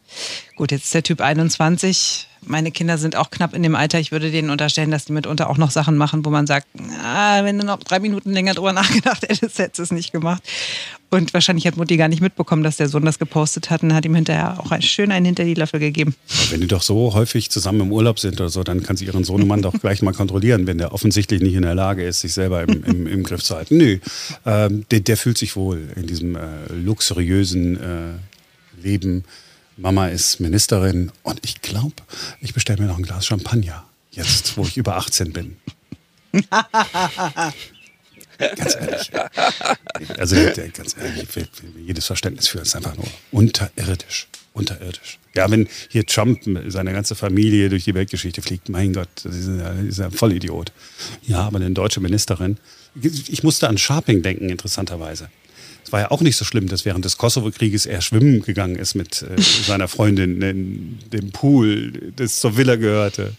Gut, jetzt ist der Typ 21. Meine Kinder sind auch knapp in dem Alter. Ich würde denen unterstellen, dass die mitunter auch noch Sachen machen, wo man sagt, ah, wenn du noch drei Minuten länger drüber nachgedacht hättest, hättest du es nicht gemacht. Und wahrscheinlich hat Mutti gar nicht mitbekommen, dass der Sohn das gepostet hat und hat ihm hinterher auch schön einen hinter die Löffel gegeben. Wenn die doch so häufig zusammen im Urlaub sind oder so, dann kann sie ihren Sohnemann doch gleich mal kontrollieren, wenn der offensichtlich nicht in der Lage ist, sich selber im, im, im Griff zu halten. Nö, ähm, der, der, fühlt sich wohl in diesem äh, luxuriösen äh, Leben Mama ist Ministerin und ich glaube, ich bestelle mir noch ein Glas Champagner, jetzt wo ich über 18 bin. ganz ehrlich. Also ganz ehrlich, jedes Verständnis für ist einfach nur unterirdisch. Unterirdisch. Ja, wenn hier Trump seine ganze Familie durch die Weltgeschichte fliegt, mein Gott, das ist ist ein Vollidiot. Ja, aber eine deutsche Ministerin. Ich musste an Sharping denken, interessanterweise. Es war ja auch nicht so schlimm, dass während des Kosovo-Krieges er schwimmen gegangen ist mit äh, seiner Freundin in dem Pool, das zur Villa gehörte.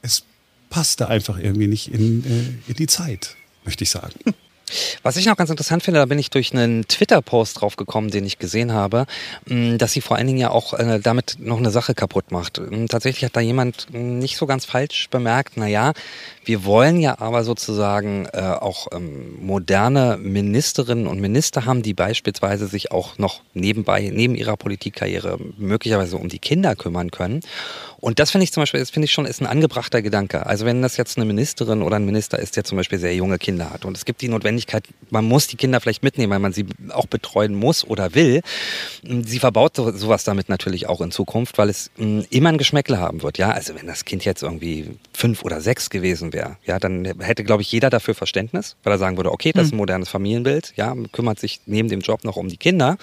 Es passte einfach irgendwie nicht in, äh, in die Zeit, möchte ich sagen. Was ich noch ganz interessant finde, da bin ich durch einen Twitter-Post drauf gekommen, den ich gesehen habe, mm, dass sie vor allen Dingen ja auch äh, damit noch eine Sache kaputt macht. Mm, tatsächlich hat da jemand mm, nicht so ganz falsch bemerkt, naja, wir wollen ja aber sozusagen äh, auch ähm, moderne Ministerinnen und Minister haben, die beispielsweise sich auch noch nebenbei, neben ihrer Politikkarriere möglicherweise um die Kinder kümmern können. Und das finde ich zum Beispiel, das finde ich schon, ist ein angebrachter Gedanke. Also wenn das jetzt eine Ministerin oder ein Minister ist, der zum Beispiel sehr junge Kinder hat und es gibt die Notwendigkeit, man muss die Kinder vielleicht mitnehmen, weil man sie auch betreuen muss oder will. Sie verbaut sowas damit natürlich auch in Zukunft, weil es hm, immer ein Geschmäckle haben wird. Ja, also wenn das Kind jetzt irgendwie fünf oder sechs gewesen wäre, ja, dann hätte, glaube ich, jeder dafür Verständnis, weil er sagen würde, okay, das ist ein hm. modernes Familienbild, ja, kümmert sich neben dem Job noch um die Kinder.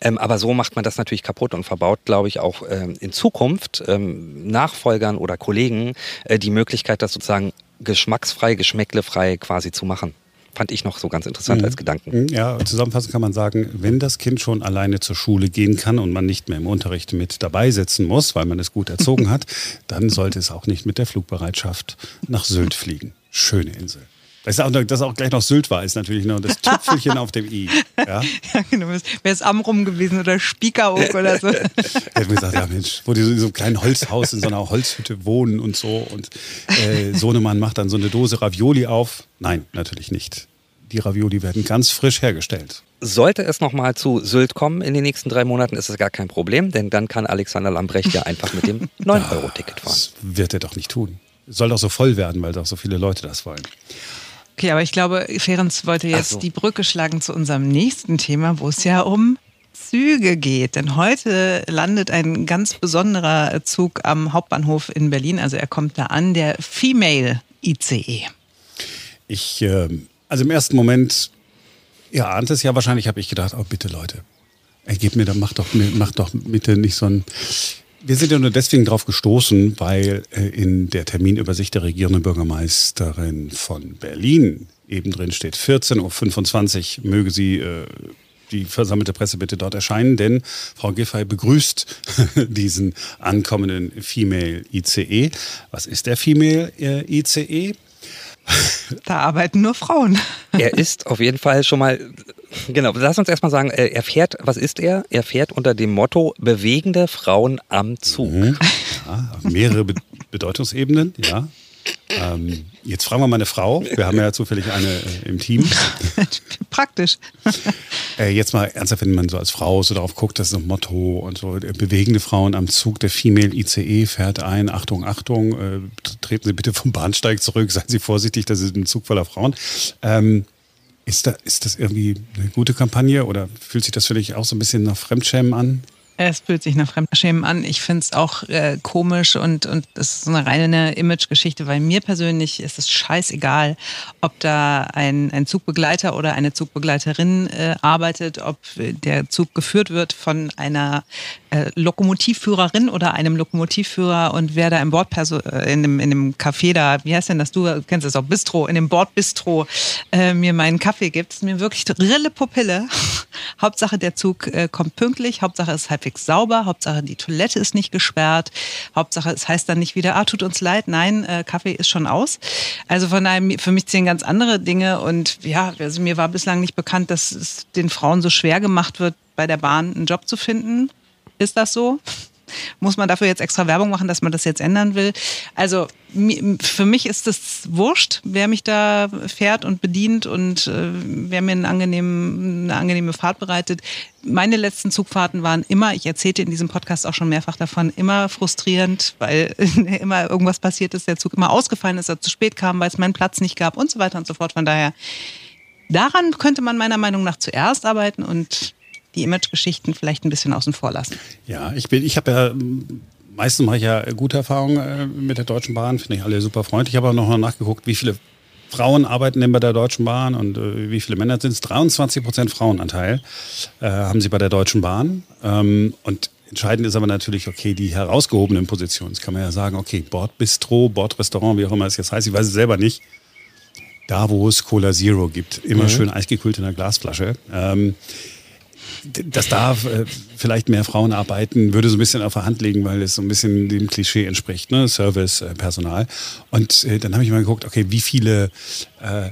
Ähm, aber so macht man das natürlich kaputt und verbaut, glaube ich, auch ähm, in Zukunft ähm, Nachfolgern oder Kollegen äh, die Möglichkeit, das sozusagen geschmacksfrei, geschmäcklefrei quasi zu machen. Fand ich noch so ganz interessant mhm. als Gedanken. Mhm. Ja, zusammenfassend kann man sagen, wenn das Kind schon alleine zur Schule gehen kann und man nicht mehr im Unterricht mit dabei sitzen muss, weil man es gut erzogen hat, dann sollte es auch nicht mit der Flugbereitschaft nach Sylt fliegen. Schöne Insel. Das ist auch, dass auch gleich noch Sylt war, ist natürlich noch das Tüpfelchen auf dem I. Ja, ja genau. Wäre es Amrum gewesen oder Spiekeroog oder so. Hätte mir gesagt, ja Mensch, wo die so in so einem kleinen Holzhaus in so einer Holzhütte wohnen und so. Und äh, Sohnemann macht dann so eine Dose Ravioli auf. Nein, natürlich nicht. Die Ravioli werden ganz frisch hergestellt. Sollte es nochmal zu Sylt kommen in den nächsten drei Monaten, ist es gar kein Problem, denn dann kann Alexander Lambrecht ja einfach mit dem 9-Euro-Ticket fahren. Das wird er doch nicht tun. Soll doch so voll werden, weil doch so viele Leute das wollen. Okay, aber ich glaube, Ferenc wollte jetzt so. die Brücke schlagen zu unserem nächsten Thema, wo es ja um Züge geht. Denn heute landet ein ganz besonderer Zug am Hauptbahnhof in Berlin. Also er kommt da an, der Female ICE. Ich, äh, also im ersten Moment, ihr ahnt es ja wahrscheinlich, habe ich gedacht, oh bitte Leute, ey, gebt mir, mach doch, mach doch bitte nicht so ein wir sind ja nur deswegen drauf gestoßen, weil äh, in der Terminübersicht der regierenden Bürgermeisterin von Berlin eben drin steht, 14.25 Uhr möge sie äh, die versammelte Presse bitte dort erscheinen, denn Frau Giffey begrüßt diesen ankommenden Female ICE. Was ist der Female äh, ICE? Da arbeiten nur Frauen. Er ist auf jeden Fall schon mal, genau, lass uns erstmal sagen, äh, er fährt, was ist er? Er fährt unter dem Motto bewegende Frauen am Zug. Mhm. Ja, mehrere Be Bedeutungsebenen, ja. Ähm, jetzt fragen wir mal eine Frau. Wir haben ja zufällig eine äh, im Team. Praktisch. äh, jetzt mal ernsthaft, wenn man so als Frau so darauf guckt, das ist ein Motto und so. Bewegende Frauen am Zug, der Female ICE fährt ein. Achtung, Achtung, äh, treten Sie bitte vom Bahnsteig zurück, seien Sie vorsichtig, das ist ein Zug voller Frauen. Ähm, ist, da, ist das irgendwie eine gute Kampagne oder fühlt sich das für dich auch so ein bisschen nach Fremdschämen an? Es fühlt sich nach Fremdschämen an. Ich finde es auch äh, komisch und, und das ist so eine reine Image-Geschichte, weil mir persönlich ist es scheißegal, ob da ein, ein Zugbegleiter oder eine Zugbegleiterin äh, arbeitet, ob der Zug geführt wird von einer äh, Lokomotivführerin oder einem Lokomotivführer und wer da im Bordperso äh, in dem, in dem Café da, wie heißt denn das, du kennst es auch, Bistro, in dem Bordbistro äh, mir meinen Kaffee gibt, ist mir wirklich Rille Pupille. Hauptsache der Zug äh, kommt pünktlich, Hauptsache es ist halbwegs sauber. Hauptsache die Toilette ist nicht gesperrt. Hauptsache es heißt dann nicht wieder, ah, tut uns leid, nein, äh, Kaffee ist schon aus. Also von daher, für mich zählen ganz andere Dinge. Und ja, also mir war bislang nicht bekannt, dass es den Frauen so schwer gemacht wird, bei der Bahn einen Job zu finden. Ist das so? Muss man dafür jetzt extra Werbung machen, dass man das jetzt ändern will? Also für mich ist es wurscht, wer mich da fährt und bedient und äh, wer mir einen angenehmen, eine angenehme Fahrt bereitet. Meine letzten Zugfahrten waren immer, ich erzählte in diesem Podcast auch schon mehrfach davon, immer frustrierend, weil immer irgendwas passiert ist, der Zug immer ausgefallen ist, er zu spät kam, weil es meinen Platz nicht gab und so weiter und so fort. Von daher, daran könnte man meiner Meinung nach zuerst arbeiten und die Image-Geschichten vielleicht ein bisschen außen vor lassen. Ja, ich bin, ich habe ja meistens mache ich ja gute Erfahrungen äh, mit der Deutschen Bahn, finde ich alle super freundlich. Ich habe aber noch mal nachgeguckt, wie viele Frauen arbeiten denn bei der Deutschen Bahn und äh, wie viele Männer sind es? 23 Prozent Frauenanteil äh, haben sie bei der Deutschen Bahn. Ähm, und entscheidend ist aber natürlich, okay, die herausgehobenen Positionen. Jetzt kann man ja sagen, okay, Bordbistro, Bordrestaurant, wie auch immer es jetzt heißt, ich weiß es selber nicht. Da, wo es Cola Zero gibt, immer mhm. schön eisgekühlt in der Glasflasche. Ähm, dass da äh, vielleicht mehr Frauen arbeiten, würde so ein bisschen auf der Hand liegen, weil es so ein bisschen dem Klischee entspricht, ne? Service-Personal. Äh, Und äh, dann habe ich mal geguckt, okay, wie viele, äh,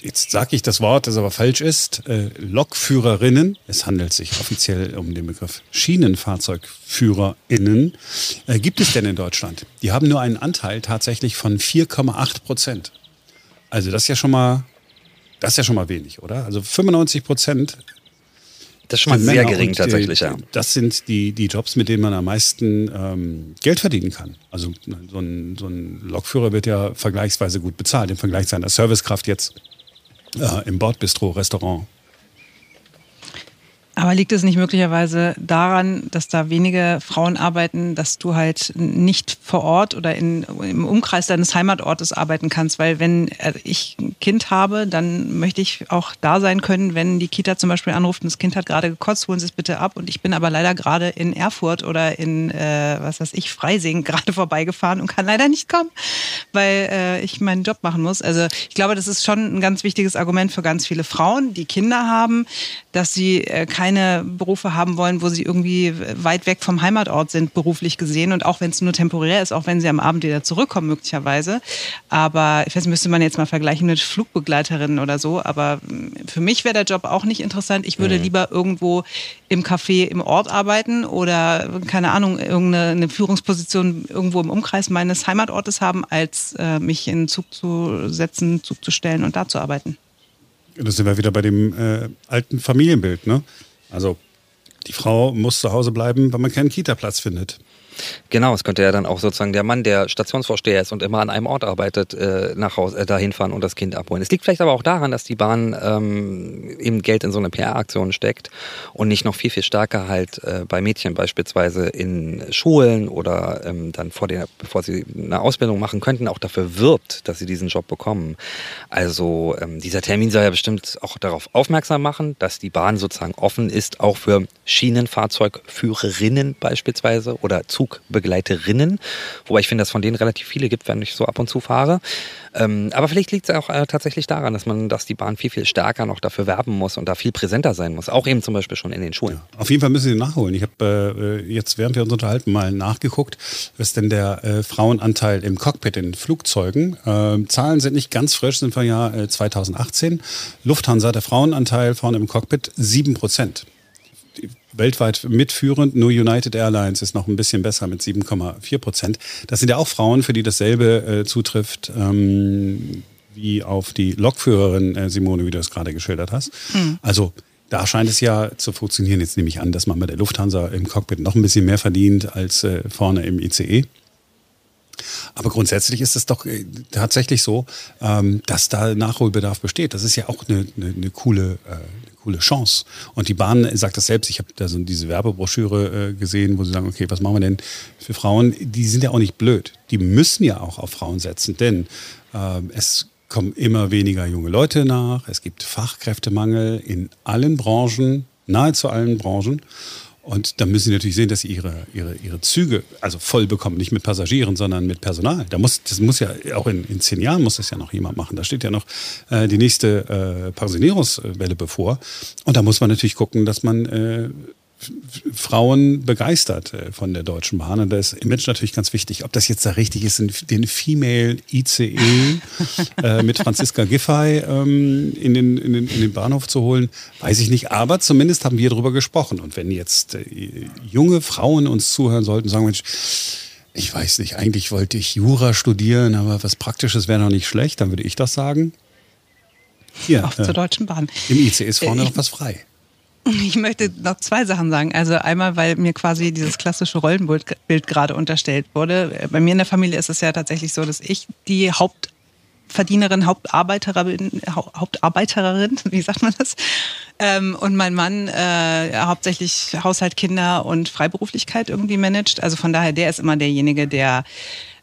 jetzt sage ich das Wort, das aber falsch ist, äh, Lokführerinnen, es handelt sich offiziell um den Begriff Schienenfahrzeugführerinnen, äh, gibt es denn in Deutschland? Die haben nur einen Anteil tatsächlich von 4,8 Prozent. Also das ist ja schon mal das ist ja schon mal wenig, oder? Also 95 Prozent das ist schon mal sehr gering tatsächlich, ja. Das sind die, die Jobs, mit denen man am meisten ähm, Geld verdienen kann. Also so ein, so ein Lokführer wird ja vergleichsweise gut bezahlt im Vergleich zu einer Servicekraft jetzt äh, im Bordbistro, Restaurant. Aber liegt es nicht möglicherweise daran, dass da wenige Frauen arbeiten, dass du halt nicht vor Ort oder in, im Umkreis deines Heimatortes arbeiten kannst? Weil wenn äh, ich ein Kind habe, dann möchte ich auch da sein können, wenn die Kita zum Beispiel anruft und das Kind hat gerade gekotzt, holen Sie es bitte ab. Und ich bin aber leider gerade in Erfurt oder in, äh, was weiß ich, Freising gerade vorbeigefahren und kann leider nicht kommen, weil äh, ich meinen Job machen muss. Also ich glaube, das ist schon ein ganz wichtiges Argument für ganz viele Frauen, die Kinder haben, dass sie äh, keine keine Berufe haben wollen, wo sie irgendwie weit weg vom Heimatort sind, beruflich gesehen. Und auch wenn es nur temporär ist, auch wenn sie am Abend wieder zurückkommen, möglicherweise. Aber ich weiß, müsste man jetzt mal vergleichen mit Flugbegleiterinnen oder so. Aber für mich wäre der Job auch nicht interessant. Ich würde mhm. lieber irgendwo im Café im Ort arbeiten oder, keine Ahnung, irgendeine Führungsposition irgendwo im Umkreis meines Heimatortes haben, als äh, mich in den Zug zu setzen, Zug zu stellen und da zu arbeiten. Da sind wir wieder bei dem äh, alten Familienbild, ne? Also die Frau muss zu Hause bleiben, weil man keinen Kita-Platz findet. Genau, es könnte ja dann auch sozusagen der Mann, der Stationsvorsteher ist und immer an einem Ort arbeitet, äh, nach Hause, äh, dahin fahren und das Kind abholen. Es liegt vielleicht aber auch daran, dass die Bahn ähm, eben Geld in so eine PR-Aktion steckt und nicht noch viel, viel stärker halt äh, bei Mädchen beispielsweise in Schulen oder ähm, dann vor der, bevor sie eine Ausbildung machen könnten, auch dafür wirbt, dass sie diesen Job bekommen. Also ähm, dieser Termin soll ja bestimmt auch darauf aufmerksam machen, dass die Bahn sozusagen offen ist, auch für Schienenfahrzeugführerinnen beispielsweise oder Zug Zugbegleiterinnen. Wobei ich finde, dass von denen relativ viele gibt, wenn ich so ab und zu fahre. Ähm, aber vielleicht liegt es auch äh, tatsächlich daran, dass man, dass die Bahn viel, viel stärker noch dafür werben muss und da viel präsenter sein muss. Auch eben zum Beispiel schon in den Schulen. Ja, auf jeden Fall müssen Sie nachholen. Ich habe äh, jetzt, während wir uns unterhalten, mal nachgeguckt, was denn der äh, Frauenanteil im Cockpit in Flugzeugen. Äh, Zahlen sind nicht ganz frisch, sind vom Jahr 2018. Lufthansa, der Frauenanteil vorne im Cockpit 7 Prozent weltweit mitführend. Nur United Airlines ist noch ein bisschen besser mit 7,4 Prozent. Das sind ja auch Frauen, für die dasselbe äh, zutrifft ähm, wie auf die Lokführerin äh, Simone, wie du es gerade geschildert hast. Mhm. Also da scheint es ja zu funktionieren. Jetzt nehme ich an, dass man bei der Lufthansa im Cockpit noch ein bisschen mehr verdient als äh, vorne im ICE. Aber grundsätzlich ist es doch äh, tatsächlich so, ähm, dass da Nachholbedarf besteht. Das ist ja auch eine, eine, eine coole, äh, coole Chance. Und die Bahn sagt das selbst. Ich habe da so diese Werbebroschüre äh, gesehen, wo sie sagen, okay, was machen wir denn für Frauen? Die sind ja auch nicht blöd. Die müssen ja auch auf Frauen setzen, denn äh, es kommen immer weniger junge Leute nach. Es gibt Fachkräftemangel in allen Branchen, nahezu allen Branchen. Und da müssen sie natürlich sehen, dass sie ihre, ihre, ihre Züge also voll bekommen, nicht mit Passagieren, sondern mit Personal. Da muss, das muss ja, auch in, in zehn Jahren muss das ja noch jemand machen. Da steht ja noch äh, die nächste äh, Pensionierungswelle bevor. Und da muss man natürlich gucken, dass man äh, Frauen begeistert äh, von der Deutschen Bahn. Und da ist Image natürlich ganz wichtig. Ob das jetzt da richtig ist, den Female ICE äh, mit Franziska Giffey ähm, in, den, in, den, in den Bahnhof zu holen, weiß ich nicht. Aber zumindest haben wir darüber gesprochen. Und wenn jetzt äh, junge Frauen uns zuhören sollten, sagen, Mensch, ich weiß nicht, eigentlich wollte ich Jura studieren, aber was Praktisches wäre noch nicht schlecht, dann würde ich das sagen. Hier, Auf äh, zur Deutschen Bahn. Im ICE ist vorne äh, noch was frei. Ich möchte noch zwei Sachen sagen. Also einmal, weil mir quasi dieses klassische Rollenbild gerade unterstellt wurde. Bei mir in der Familie ist es ja tatsächlich so, dass ich die Hauptverdienerin, Hauptarbeiterin, Hauptarbeiterin, wie sagt man das? Ähm, und mein Mann äh, hauptsächlich Haushalt, Kinder und Freiberuflichkeit irgendwie managt. Also von daher, der ist immer derjenige, der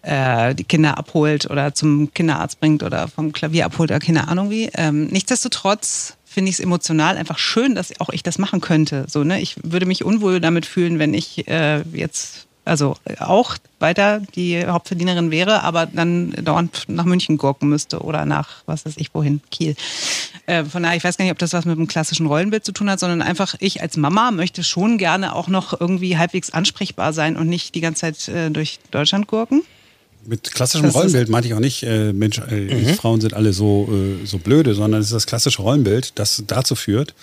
äh, die Kinder abholt oder zum Kinderarzt bringt oder vom Klavier abholt oder keine Ahnung wie. Ähm, nichtsdestotrotz finde ich es emotional einfach schön, dass auch ich das machen könnte. So, ne? Ich würde mich unwohl damit fühlen, wenn ich äh, jetzt also auch weiter die Hauptverdienerin wäre, aber dann dauernd nach München gurken müsste oder nach, was weiß ich, wohin, Kiel. Äh, von daher, ich weiß gar nicht, ob das was mit dem klassischen Rollenbild zu tun hat, sondern einfach ich als Mama möchte schon gerne auch noch irgendwie halbwegs ansprechbar sein und nicht die ganze Zeit äh, durch Deutschland gurken. Mit klassischem Rollenbild meinte ich auch nicht, äh, Mensch, äh, mhm. Frauen sind alle so, äh, so blöde, sondern es ist das klassische Rollenbild, das dazu führt,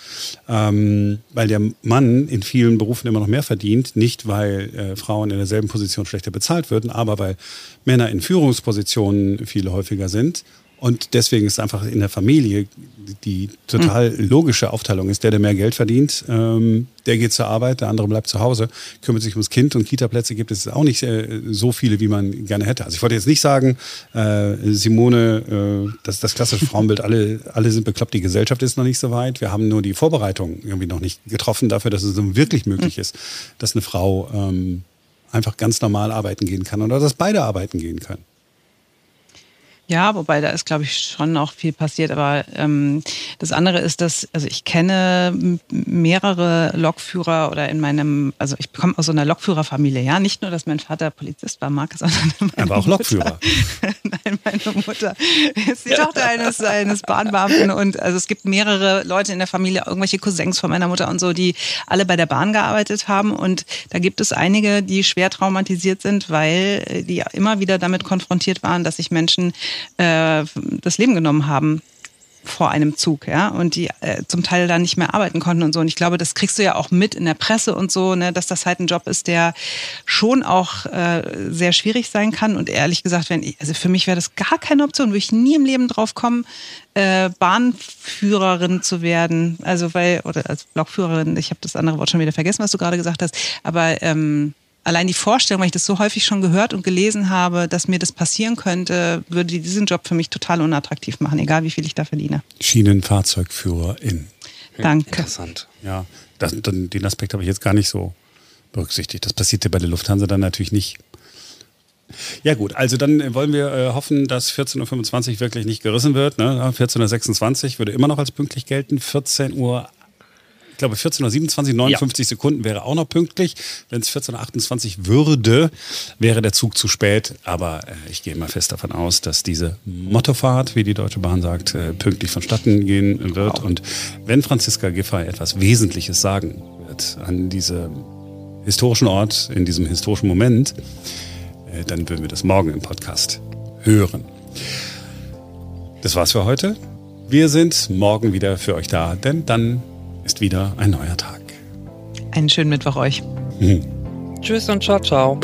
ähm, weil der Mann in vielen Berufen immer noch mehr verdient, nicht weil äh, Frauen in derselben Position schlechter bezahlt würden, aber weil Männer in Führungspositionen viel häufiger sind und deswegen ist einfach in der Familie die total logische Aufteilung ist, der, der mehr Geld verdient, ähm, der geht zur Arbeit, der andere bleibt zu Hause, kümmert sich ums Kind und Kita-Plätze gibt es auch nicht äh, so viele, wie man gerne hätte. Also ich wollte jetzt nicht sagen, äh, Simone, äh, das, das klassische Frauenbild, alle, alle sind bekloppt, die Gesellschaft ist noch nicht so weit. Wir haben nur die Vorbereitung irgendwie noch nicht getroffen dafür, dass es wirklich möglich ist, dass eine Frau ähm, einfach ganz normal arbeiten gehen kann oder dass beide arbeiten gehen können. Ja, wobei da ist, glaube ich, schon auch viel passiert. Aber ähm, das andere ist, dass, also ich kenne mehrere Lokführer oder in meinem, also ich komme aus so einer Lokführerfamilie, ja. Nicht nur, dass mein Vater Polizist war, Marc, sondern meine Aber auch Lokführer. Nein, meine Mutter ist die Tochter eines, eines Bahnbeamten. Und also es gibt mehrere Leute in der Familie, irgendwelche Cousins von meiner Mutter und so, die alle bei der Bahn gearbeitet haben. Und da gibt es einige, die schwer traumatisiert sind, weil die immer wieder damit konfrontiert waren, dass sich Menschen äh, das Leben genommen haben vor einem Zug, ja, und die äh, zum Teil dann nicht mehr arbeiten konnten und so. Und ich glaube, das kriegst du ja auch mit in der Presse und so, ne, dass das halt ein Job ist, der schon auch äh, sehr schwierig sein kann. Und ehrlich gesagt, wenn ich, also für mich wäre das gar keine Option, würde ich nie im Leben drauf kommen, äh, Bahnführerin zu werden. Also weil, oder als Lokführerin, ich habe das andere Wort schon wieder vergessen, was du gerade gesagt hast, aber ähm, allein die Vorstellung, weil ich das so häufig schon gehört und gelesen habe, dass mir das passieren könnte, würde diesen Job für mich total unattraktiv machen, egal wie viel ich da verdiene. Schienenfahrzeugführerin. Danke. Interessant. Ja, das, den Aspekt habe ich jetzt gar nicht so berücksichtigt. Das passiert ja bei der Lufthansa dann natürlich nicht. Ja gut, also dann wollen wir äh, hoffen, dass 14.25 Uhr wirklich nicht gerissen wird. Ne? 14.26 Uhr würde immer noch als pünktlich gelten. 14 Uhr Ich glaube 14.27 59 ja. Sekunden wäre auch noch pünktlich. Wenn es 14.28 würde, wäre der Zug zu spät. Aber äh, ich gehe mal fest davon aus, dass diese Mottofahrt, wie die Deutsche Bahn sagt, äh, pünktlich vonstatten gehen wird. Wow. Und wenn Franziska Giffey etwas Wesentliches sagen wird an diesem historischen Ort, in diesem historischen Moment, äh, dann würden wir das morgen im Podcast hören. Das war's für heute. Wir sind morgen wieder für euch da, denn dann ist wieder ein neuer Tag. Einen schönen Mittwoch euch. Mhm. Tschüss und ciao, ciao.